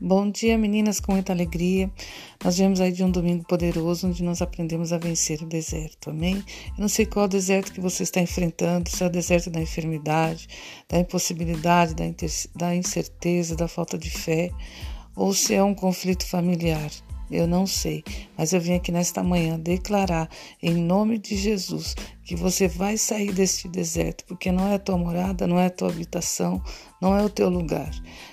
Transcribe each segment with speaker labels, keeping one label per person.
Speaker 1: Bom dia, meninas, com muita alegria. Nós viemos aí de um domingo poderoso onde nós aprendemos a vencer o deserto, amém? Eu não sei qual é o deserto que você está enfrentando, se é o deserto da enfermidade, da impossibilidade, da incerteza, da falta de fé, ou se é um conflito familiar. Eu não sei, mas eu vim aqui nesta manhã declarar em nome de Jesus que você vai sair deste deserto, porque não é a tua morada, não é a tua habitação, não é o teu lugar.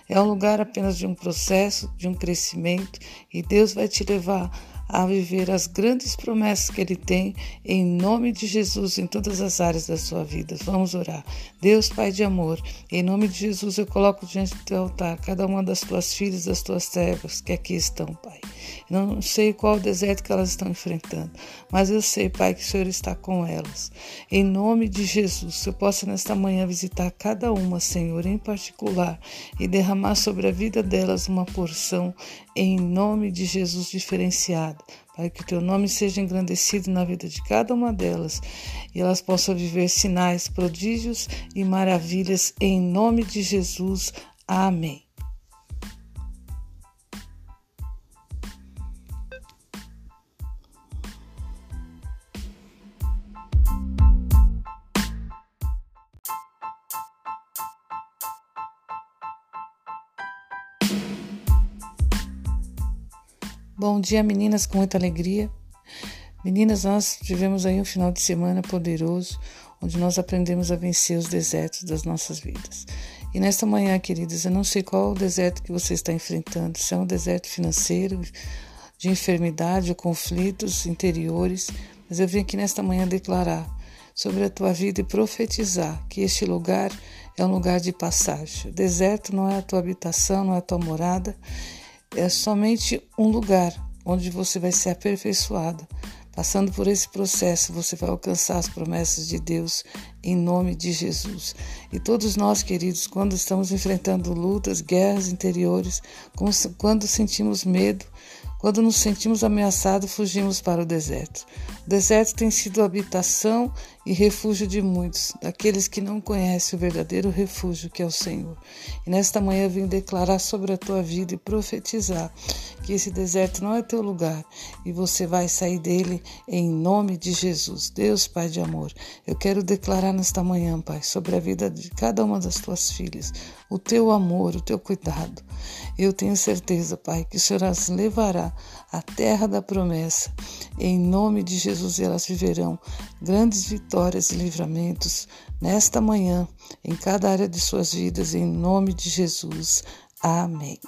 Speaker 1: É um lugar apenas de um processo, de um crescimento, e Deus vai te levar a viver as grandes promessas que Ele tem em nome de Jesus em todas as áreas da sua vida. Vamos orar. Deus, Pai de amor, em nome de Jesus eu coloco diante do teu altar cada uma das tuas filhas, das tuas servas que aqui estão, Pai. Não sei qual deserto que elas estão enfrentando, mas eu sei, Pai, que o Senhor está com elas. Em nome de Jesus, eu possa nesta manhã visitar cada uma, Senhor, em particular, e derramar sobre a vida delas uma porção em nome de Jesus diferenciada. Pai, que teu nome seja engrandecido na vida de cada uma delas e elas possam viver sinais, prodígios e maravilhas em nome de Jesus. Amém. Bom dia, meninas, com muita alegria. Meninas, nós tivemos aí um final de semana poderoso, onde nós aprendemos a vencer os desertos das nossas vidas. E nesta manhã, queridas, eu não sei qual o deserto que você está enfrentando, se é um deserto financeiro, de enfermidade ou conflitos interiores, mas eu vim aqui nesta manhã declarar sobre a tua vida e profetizar que este lugar é um lugar de passagem. O deserto não é a tua habitação, não é a tua morada, é somente um lugar onde você vai ser aperfeiçoada. Passando por esse processo, você vai alcançar as promessas de Deus em nome de Jesus. E todos nós, queridos, quando estamos enfrentando lutas, guerras interiores, quando sentimos medo, quando nos sentimos ameaçados, fugimos para o deserto. O deserto tem sido habitação e refúgio de muitos, daqueles que não conhecem o verdadeiro refúgio que é o Senhor. E nesta manhã vim declarar sobre a tua vida e profetizar que esse deserto não é teu lugar e você vai sair dele em nome de Jesus. Deus, Pai de amor, eu quero declarar nesta manhã, Pai, sobre a vida de cada uma das tuas filhas, o teu amor, o teu cuidado. Eu tenho certeza, Pai, que o Senhor as levará à terra da promessa. Em nome de Jesus, elas viverão grandes vitórias e livramentos nesta manhã, em cada área de suas vidas, em nome de Jesus. Amém.